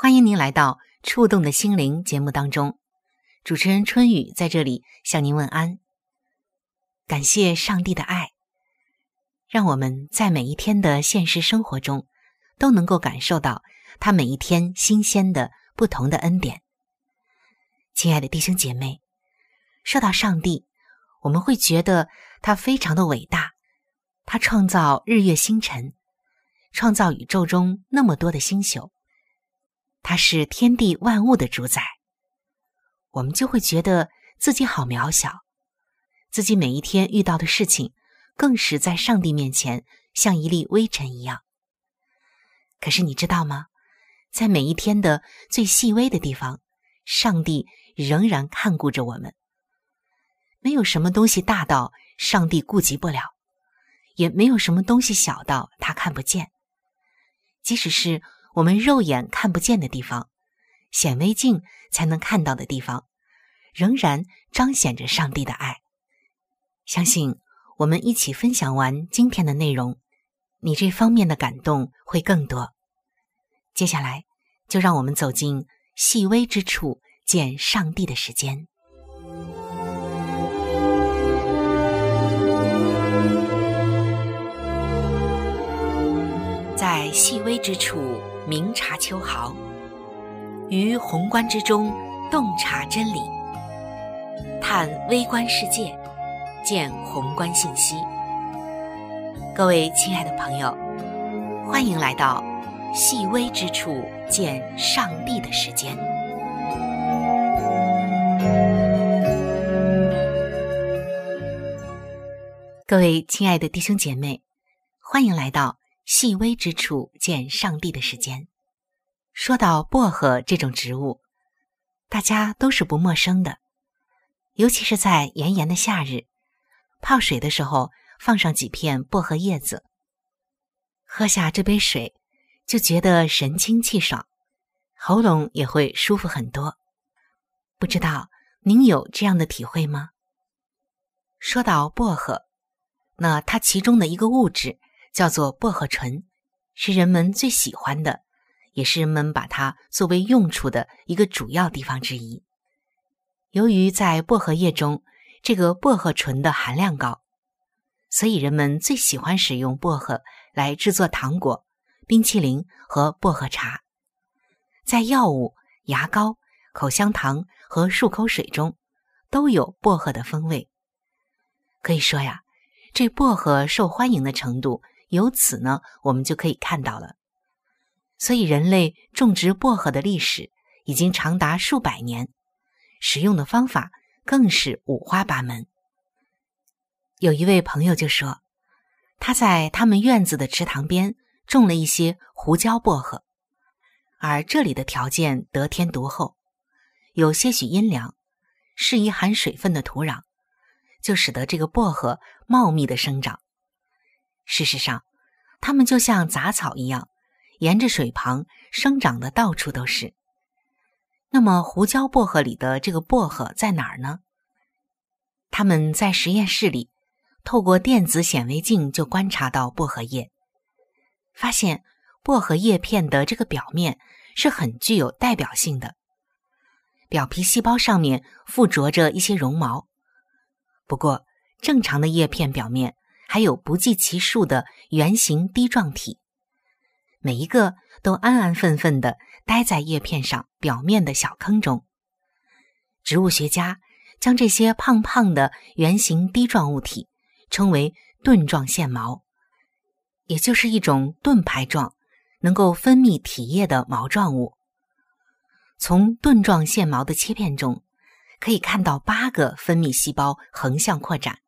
欢迎您来到《触动的心灵》节目当中，主持人春雨在这里向您问安。感谢上帝的爱，让我们在每一天的现实生活中都能够感受到他每一天新鲜的不同的恩典。亲爱的弟兄姐妹，说到上帝，我们会觉得他非常的伟大，他创造日月星辰。创造宇宙中那么多的星宿，他是天地万物的主宰，我们就会觉得自己好渺小，自己每一天遇到的事情，更是在上帝面前像一粒微尘一样。可是你知道吗？在每一天的最细微的地方，上帝仍然看顾着我们。没有什么东西大到上帝顾及不了，也没有什么东西小到他看不见。即使是我们肉眼看不见的地方，显微镜才能看到的地方，仍然彰显着上帝的爱。相信我们一起分享完今天的内容，你这方面的感动会更多。接下来，就让我们走进细微之处见上帝的时间。在细微之处明察秋毫，于宏观之中洞察真理，探微观世界，见宏观信息。各位亲爱的朋友，欢迎来到细微之处见上帝的时间。各位亲爱的弟兄姐妹，欢迎来到。细微之处见上帝的时间。说到薄荷这种植物，大家都是不陌生的，尤其是在炎炎的夏日，泡水的时候放上几片薄荷叶子，喝下这杯水，就觉得神清气爽，喉咙也会舒服很多。不知道您有这样的体会吗？说到薄荷，那它其中的一个物质。叫做薄荷醇，是人们最喜欢的，也是人们把它作为用处的一个主要地方之一。由于在薄荷叶中，这个薄荷醇的含量高，所以人们最喜欢使用薄荷来制作糖果、冰淇淋和薄荷茶。在药物、牙膏、口香糖和漱口水中，都有薄荷的风味。可以说呀，这薄荷受欢迎的程度。由此呢，我们就可以看到了。所以，人类种植薄荷的历史已经长达数百年，使用的方法更是五花八门。有一位朋友就说，他在他们院子的池塘边种了一些胡椒薄荷，而这里的条件得天独厚，有些许阴凉，适宜含水分的土壤，就使得这个薄荷茂密的生长。事实上，它们就像杂草一样，沿着水旁生长的到处都是。那么，胡椒薄荷里的这个薄荷在哪儿呢？他们在实验室里透过电子显微镜就观察到薄荷叶，发现薄荷叶片的这个表面是很具有代表性的，表皮细胞上面附着着一些绒毛。不过，正常的叶片表面还有不计其数的圆形滴状体，每一个都安安分分的。待在叶片上表面的小坑中，植物学家将这些胖胖的圆形滴状物体称为盾状腺毛，也就是一种盾牌状、能够分泌体液的毛状物。从盾状腺毛的切片中，可以看到八个分泌细胞横向扩展，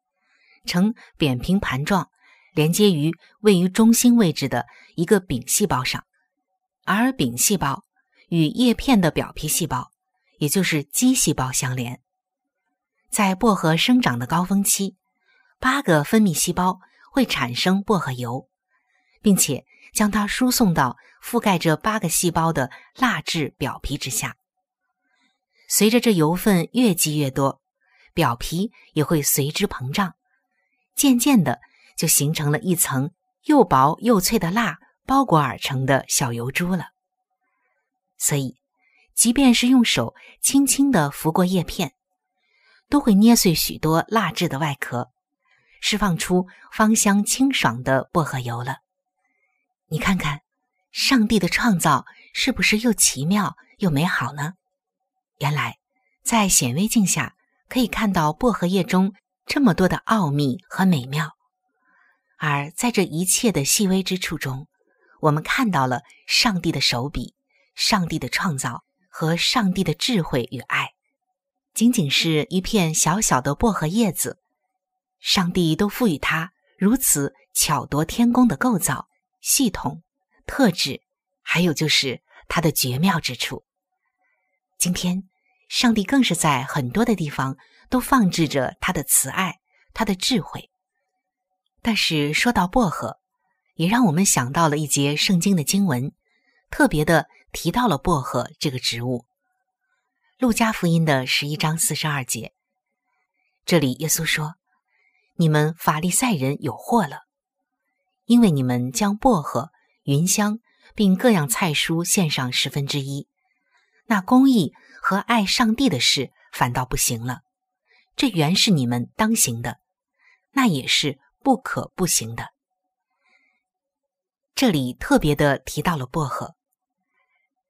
呈扁平盘状，连接于位于中心位置的一个柄细胞上，而柄细胞。与叶片的表皮细胞，也就是基细胞相连。在薄荷生长的高峰期，八个分泌细胞会产生薄荷油，并且将它输送到覆盖着八个细胞的蜡质表皮之下。随着这油分越积越多，表皮也会随之膨胀，渐渐的就形成了一层又薄又脆的蜡包裹而成的小油珠了。所以，即便是用手轻轻的拂过叶片，都会捏碎许多蜡质的外壳，释放出芳香清爽的薄荷油了。你看看，上帝的创造是不是又奇妙又美好呢？原来，在显微镜下可以看到薄荷叶中这么多的奥秘和美妙，而在这一切的细微之处中，我们看到了上帝的手笔。上帝的创造和上帝的智慧与爱，仅仅是一片小小的薄荷叶子，上帝都赋予它如此巧夺天工的构造、系统、特质，还有就是它的绝妙之处。今天，上帝更是在很多的地方都放置着他的慈爱、他的智慧。但是说到薄荷，也让我们想到了一节圣经的经文，特别的。提到了薄荷这个植物，《路加福音》的十一章四十二节，这里耶稣说：“你们法利赛人有祸了，因为你们将薄荷、芸香并各样菜蔬献上十分之一，那公义和爱上帝的事反倒不行了。这原是你们当行的，那也是不可不行的。”这里特别的提到了薄荷。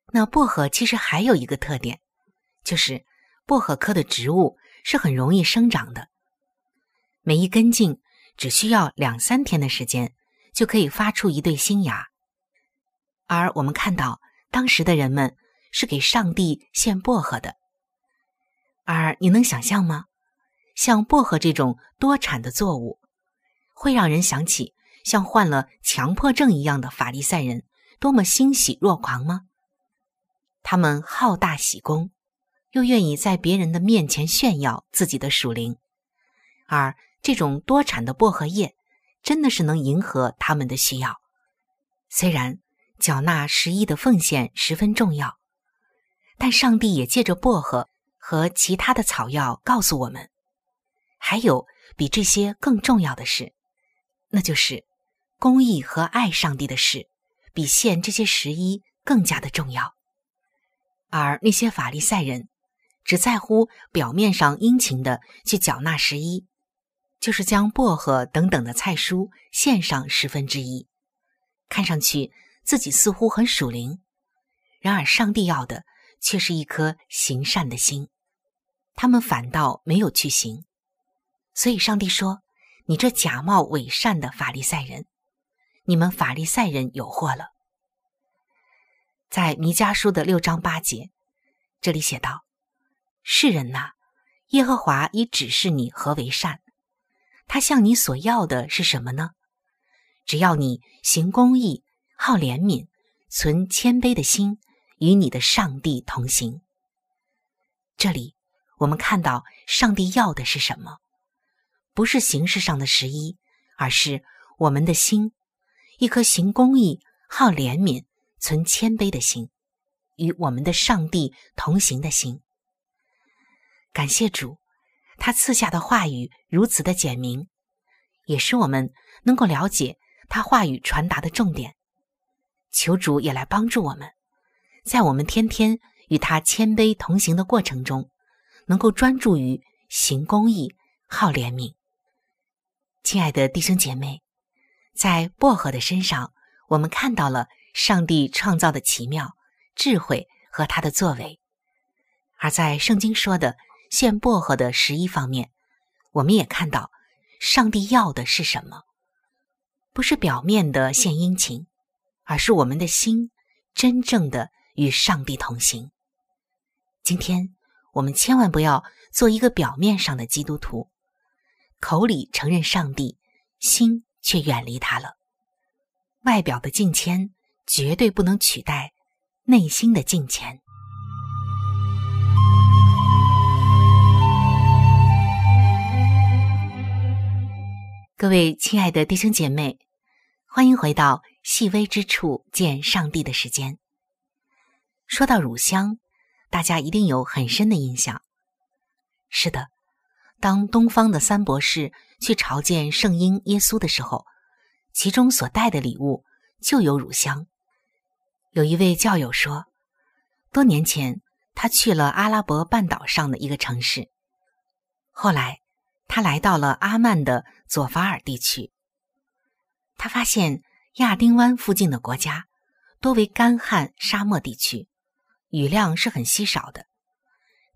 那薄荷其实还有一个特点，就是薄荷科的植物是很容易生长的。每一根茎只需要两三天的时间，就可以发出一对新芽。而我们看到当时的人们是给上帝献薄荷的。而你能想象吗？像薄荷这种多产的作物，会让人想起像患了强迫症一样的法利赛人多么欣喜若狂吗？他们好大喜功，又愿意在别人的面前炫耀自己的属灵，而这种多产的薄荷叶真的是能迎合他们的需要。虽然缴纳十一的奉献十分重要，但上帝也借着薄荷和其他的草药告诉我们，还有比这些更重要的事，那就是公义和爱上帝的事，比献这些十一更加的重要。而那些法利赛人只在乎表面上殷勤的去缴纳十一，就是将薄荷等等的菜蔬献上十分之一，看上去自己似乎很属灵，然而上帝要的却是一颗行善的心，他们反倒没有去行，所以上帝说：“你这假冒伪善的法利赛人，你们法利赛人有祸了。”在弥迦书的六章八节，这里写道：“世人呐，耶和华已指示你何为善，他向你所要的是什么呢？只要你行公义，好怜悯，存谦卑的心，与你的上帝同行。”这里我们看到上帝要的是什么？不是形式上的十一，而是我们的心，一颗行公义、好怜悯。存谦卑的心，与我们的上帝同行的心。感谢主，他赐下的话语如此的简明，也使我们能够了解他话语传达的重点。求主也来帮助我们，在我们天天与他谦卑同行的过程中，能够专注于行公义、好怜悯。亲爱的弟兄姐妹，在薄荷的身上，我们看到了上帝创造的奇妙、智慧和他的作为；而在圣经说的献薄荷的十一方面，我们也看到上帝要的是什么？不是表面的献殷勤。而是我们的心真正的与上帝同行。今天我们千万不要做一个表面上的基督徒，口里承认上帝，心却远离他了。外表的敬谦绝对不能取代内心的敬虔。各位亲爱的弟兄姐妹，欢迎回到。细微之处见上帝的时间。说到乳香，大家一定有很深的印象。是的，当东方的三博士去朝见圣婴耶稣的时候，其中所带的礼物就有乳香。有一位教友说，多年前他去了阿拉伯半岛上的一个城市，后来他来到了阿曼的佐法尔地区，他发现。亚丁湾附近的国家多为干旱沙漠地区，雨量是很稀少的，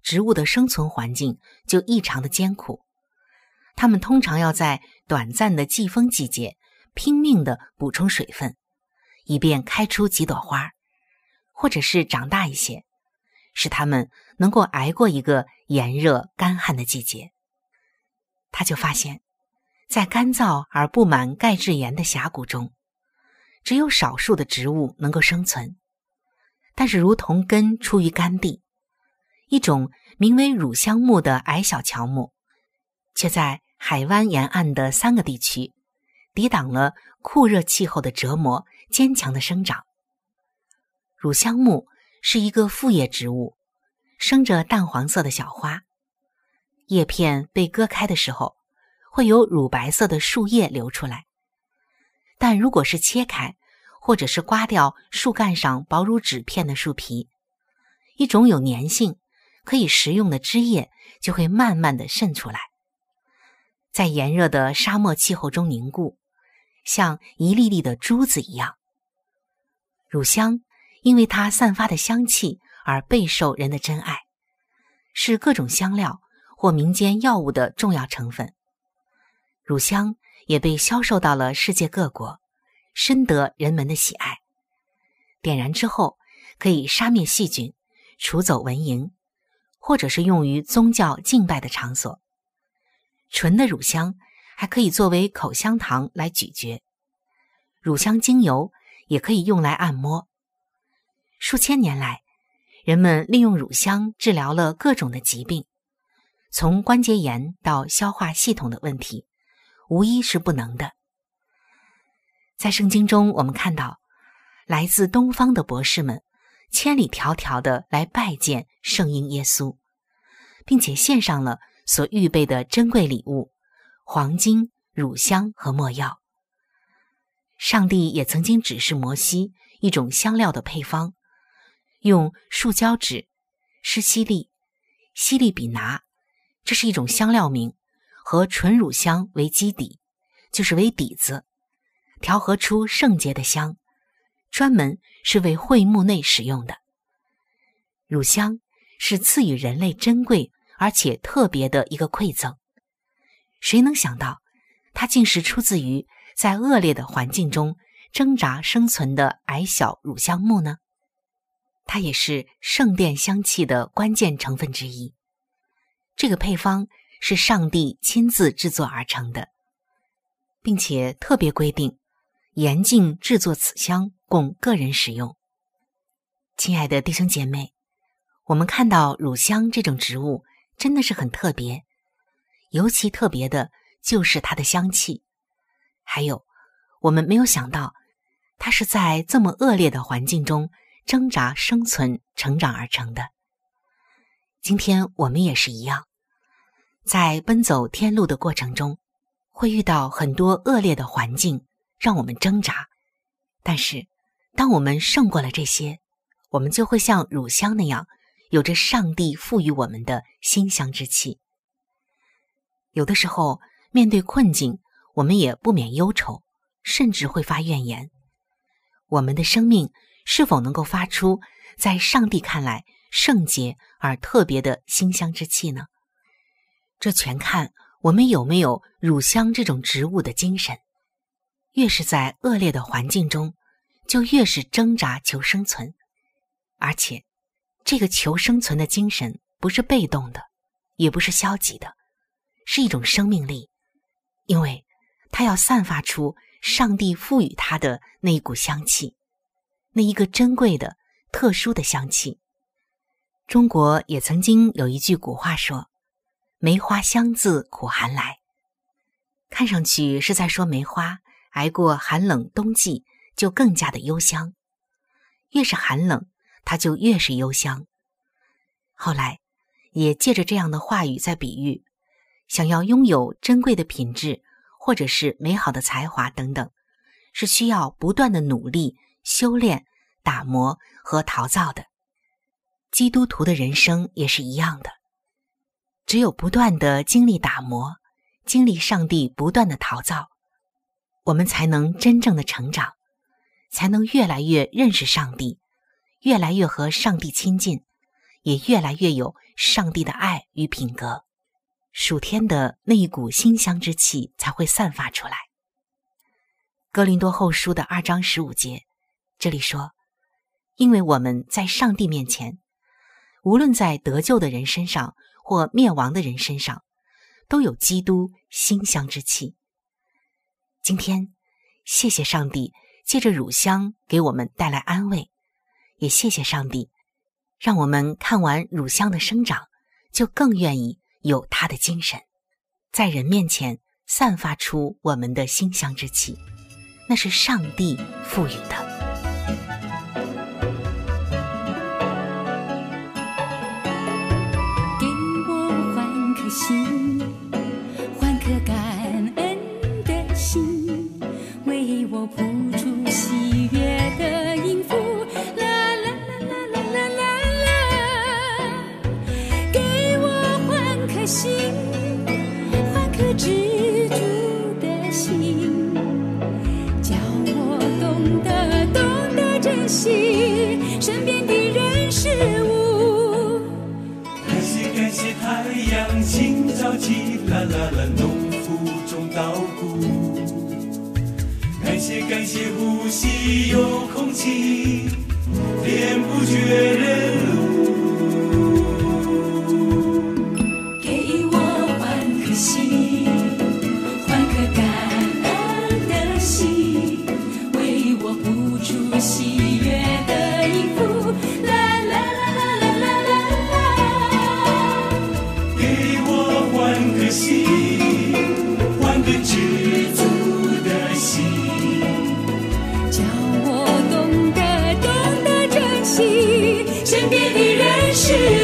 植物的生存环境就异常的艰苦。它们通常要在短暂的季风季节拼命的补充水分，以便开出几朵花，或者是长大一些，使它们能够挨过一个炎热干旱的季节。他就发现，在干燥而布满钙质盐的峡谷中。只有少数的植物能够生存，但是如同根出于干地，一种名为乳香木的矮小乔木，却在海湾沿岸的三个地区抵挡了酷热气候的折磨，坚强的生长。乳香木是一个复叶植物，生着淡黄色的小花，叶片被割开的时候，会有乳白色的树叶流出来。但如果是切开，或者是刮掉树干上薄如纸片的树皮，一种有粘性、可以食用的汁液就会慢慢的渗出来，在炎热的沙漠气候中凝固，像一粒粒的珠子一样。乳香因为它散发的香气而备受人的珍爱，是各种香料或民间药物的重要成分。乳香。也被销售到了世界各国，深得人们的喜爱。点燃之后，可以杀灭细菌，除走蚊蝇，或者是用于宗教敬拜的场所。纯的乳香还可以作为口香糖来咀嚼，乳香精油也可以用来按摩。数千年来，人们利用乳香治疗了各种的疾病，从关节炎到消化系统的问题。无一是不能的。在圣经中，我们看到来自东方的博士们千里迢迢的来拜见圣婴耶稣，并且献上了所预备的珍贵礼物——黄金、乳香和没药。上帝也曾经指示摩西一种香料的配方，用树胶纸、施西利、西利比拿，这是一种香料名。和纯乳香为基底，就是为底子，调和出圣洁的香，专门是为会幕内使用的。乳香是赐予人类珍贵而且特别的一个馈赠。谁能想到，它竟是出自于在恶劣的环境中挣扎生存的矮小乳香木呢？它也是圣殿香气的关键成分之一。这个配方。是上帝亲自制作而成的，并且特别规定严禁制作此香供个人使用。亲爱的弟兄姐妹，我们看到乳香这种植物真的是很特别，尤其特别的就是它的香气。还有，我们没有想到，它是在这么恶劣的环境中挣扎、生存、成长而成的。今天我们也是一样，在奔走天路的过程中，会遇到很多恶劣的环境，让我们挣扎。但是，当我们胜过了这些，我们就会像乳香那样，有着上帝赋予我们的馨香之气。有的时候，面对困境，我们也不免忧愁，甚至会发怨言。我们的生命是否能够发出在上帝看来圣洁而特别的馨香之气呢？这全看我们有没有乳香这种植物的精神。越是在恶劣的环境中，就越是挣扎求生存，而且这个求生存的精神不是被动的，也不是消极的，是一种生命力，因为它要散发出。上帝赋予它的那一股香气，那一个珍贵的、特殊的香气。中国也曾经有一句古话说：“梅花香自苦寒来。”看上去是在说梅花挨过寒冷冬季就更加的幽香，越是寒冷，它就越是幽香。后来也借着这样的话语在比喻，想要拥有珍贵的品质。或者是美好的才华等等，是需要不断的努力、修炼、打磨和陶造的。基督徒的人生也是一样的，只有不断的经历打磨，经历上帝不断的陶造，我们才能真正的成长，才能越来越认识上帝，越来越和上帝亲近，也越来越有上帝的爱与品格。暑天的那一股馨香之气才会散发出来。格林多后书的二章十五节，这里说：“因为我们在上帝面前，无论在得救的人身上或灭亡的人身上，都有基督馨香之气。”今天，谢谢上帝借着乳香给我们带来安慰，也谢谢上帝，让我们看完乳香的生长，就更愿意。有它的精神，在人面前散发出我们的馨香之气，那是上帝赋予的。Jesus. she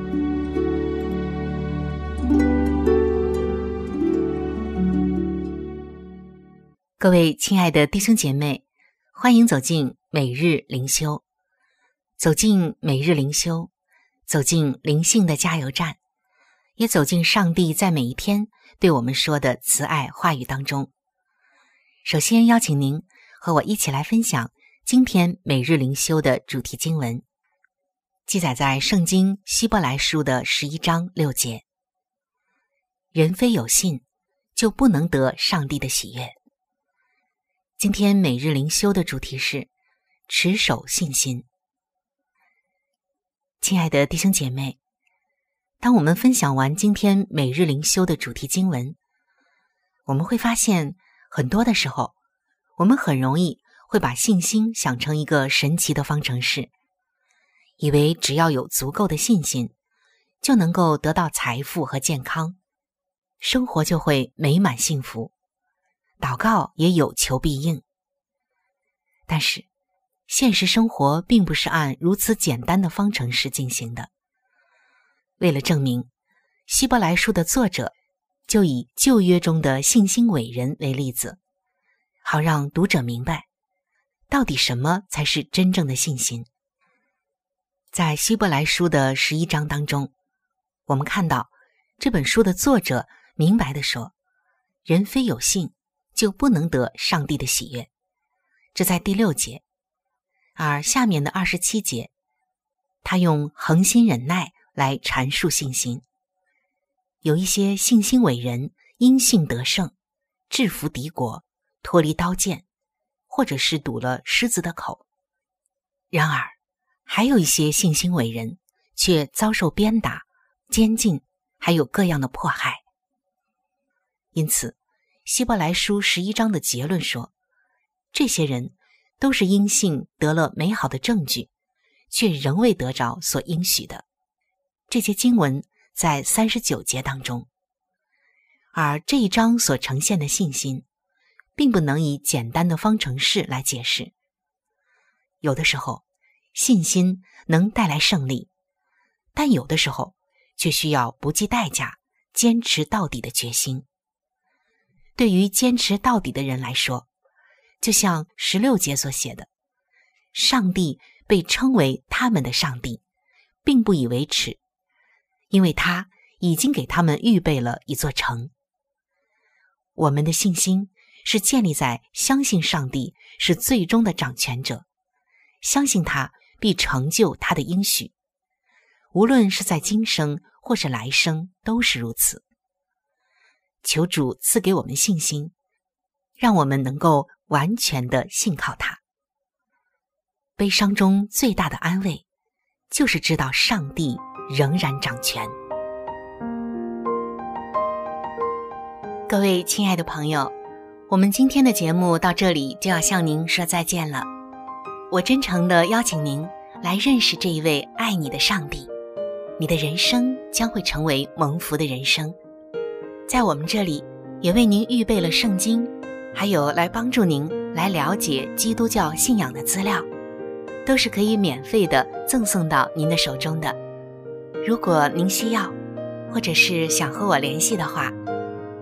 各位亲爱的弟兄姐妹，欢迎走进每日灵修，走进每日灵修，走进灵性的加油站，也走进上帝在每一天对我们说的慈爱话语当中。首先邀请您和我一起来分享今天每日灵修的主题经文，记载在圣经希伯来书的十一章六节：“人非有信，就不能得上帝的喜悦。”今天每日灵修的主题是持守信心。亲爱的弟兄姐妹，当我们分享完今天每日灵修的主题经文，我们会发现，很多的时候，我们很容易会把信心想成一个神奇的方程式，以为只要有足够的信心，就能够得到财富和健康，生活就会美满幸福。祷告也有求必应，但是现实生活并不是按如此简单的方程式进行的。为了证明，希伯来书的作者就以旧约中的信心伟人为例子，好让读者明白到底什么才是真正的信心。在希伯来书的十一章当中，我们看到这本书的作者明白的说：“人非有信。”就不能得上帝的喜悦，这在第六节。而下面的二十七节，他用恒心忍耐来阐述信心。有一些信心伟人因信得胜，制服敌国，脱离刀剑，或者是堵了狮子的口。然而，还有一些信心伟人却遭受鞭打、监禁，还有各样的迫害。因此。希伯来书十一章的结论说，这些人都是因信得了美好的证据，却仍未得着所应许的。这些经文在三十九节当中，而这一章所呈现的信心，并不能以简单的方程式来解释。有的时候，信心能带来胜利，但有的时候却需要不计代价、坚持到底的决心。对于坚持到底的人来说，就像十六节所写的，上帝被称为他们的上帝，并不以为耻，因为他已经给他们预备了一座城。我们的信心是建立在相信上帝是最终的掌权者，相信他必成就他的应许，无论是在今生或是来生都是如此。求主赐给我们信心，让我们能够。完全的信靠他。悲伤中最大的安慰，就是知道上帝仍然掌权。各位亲爱的朋友，我们今天的节目到这里就要向您说再见了。我真诚的邀请您来认识这一位爱你的上帝，你的人生将会成为蒙福的人生。在我们这里，也为您预备了圣经。还有来帮助您来了解基督教信仰的资料，都是可以免费的赠送到您的手中的。如果您需要，或者是想和我联系的话，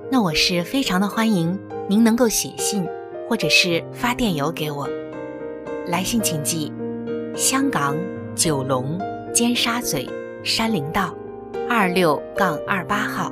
那我是非常的欢迎您能够写信或者是发电邮给我。来信请寄：香港九龙尖沙咀山林道二六杠二八号。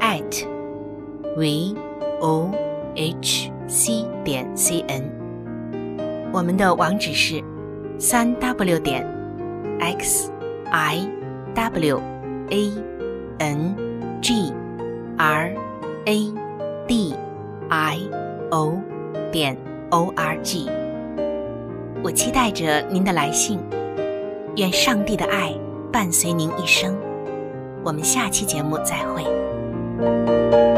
at v。o h c 点 c n，我们的网址是三 w 点 x i w a n g r a d i o 点 o r g。我期待着您的来信，愿上帝的爱伴随您一生。我们下期节目再会。thank you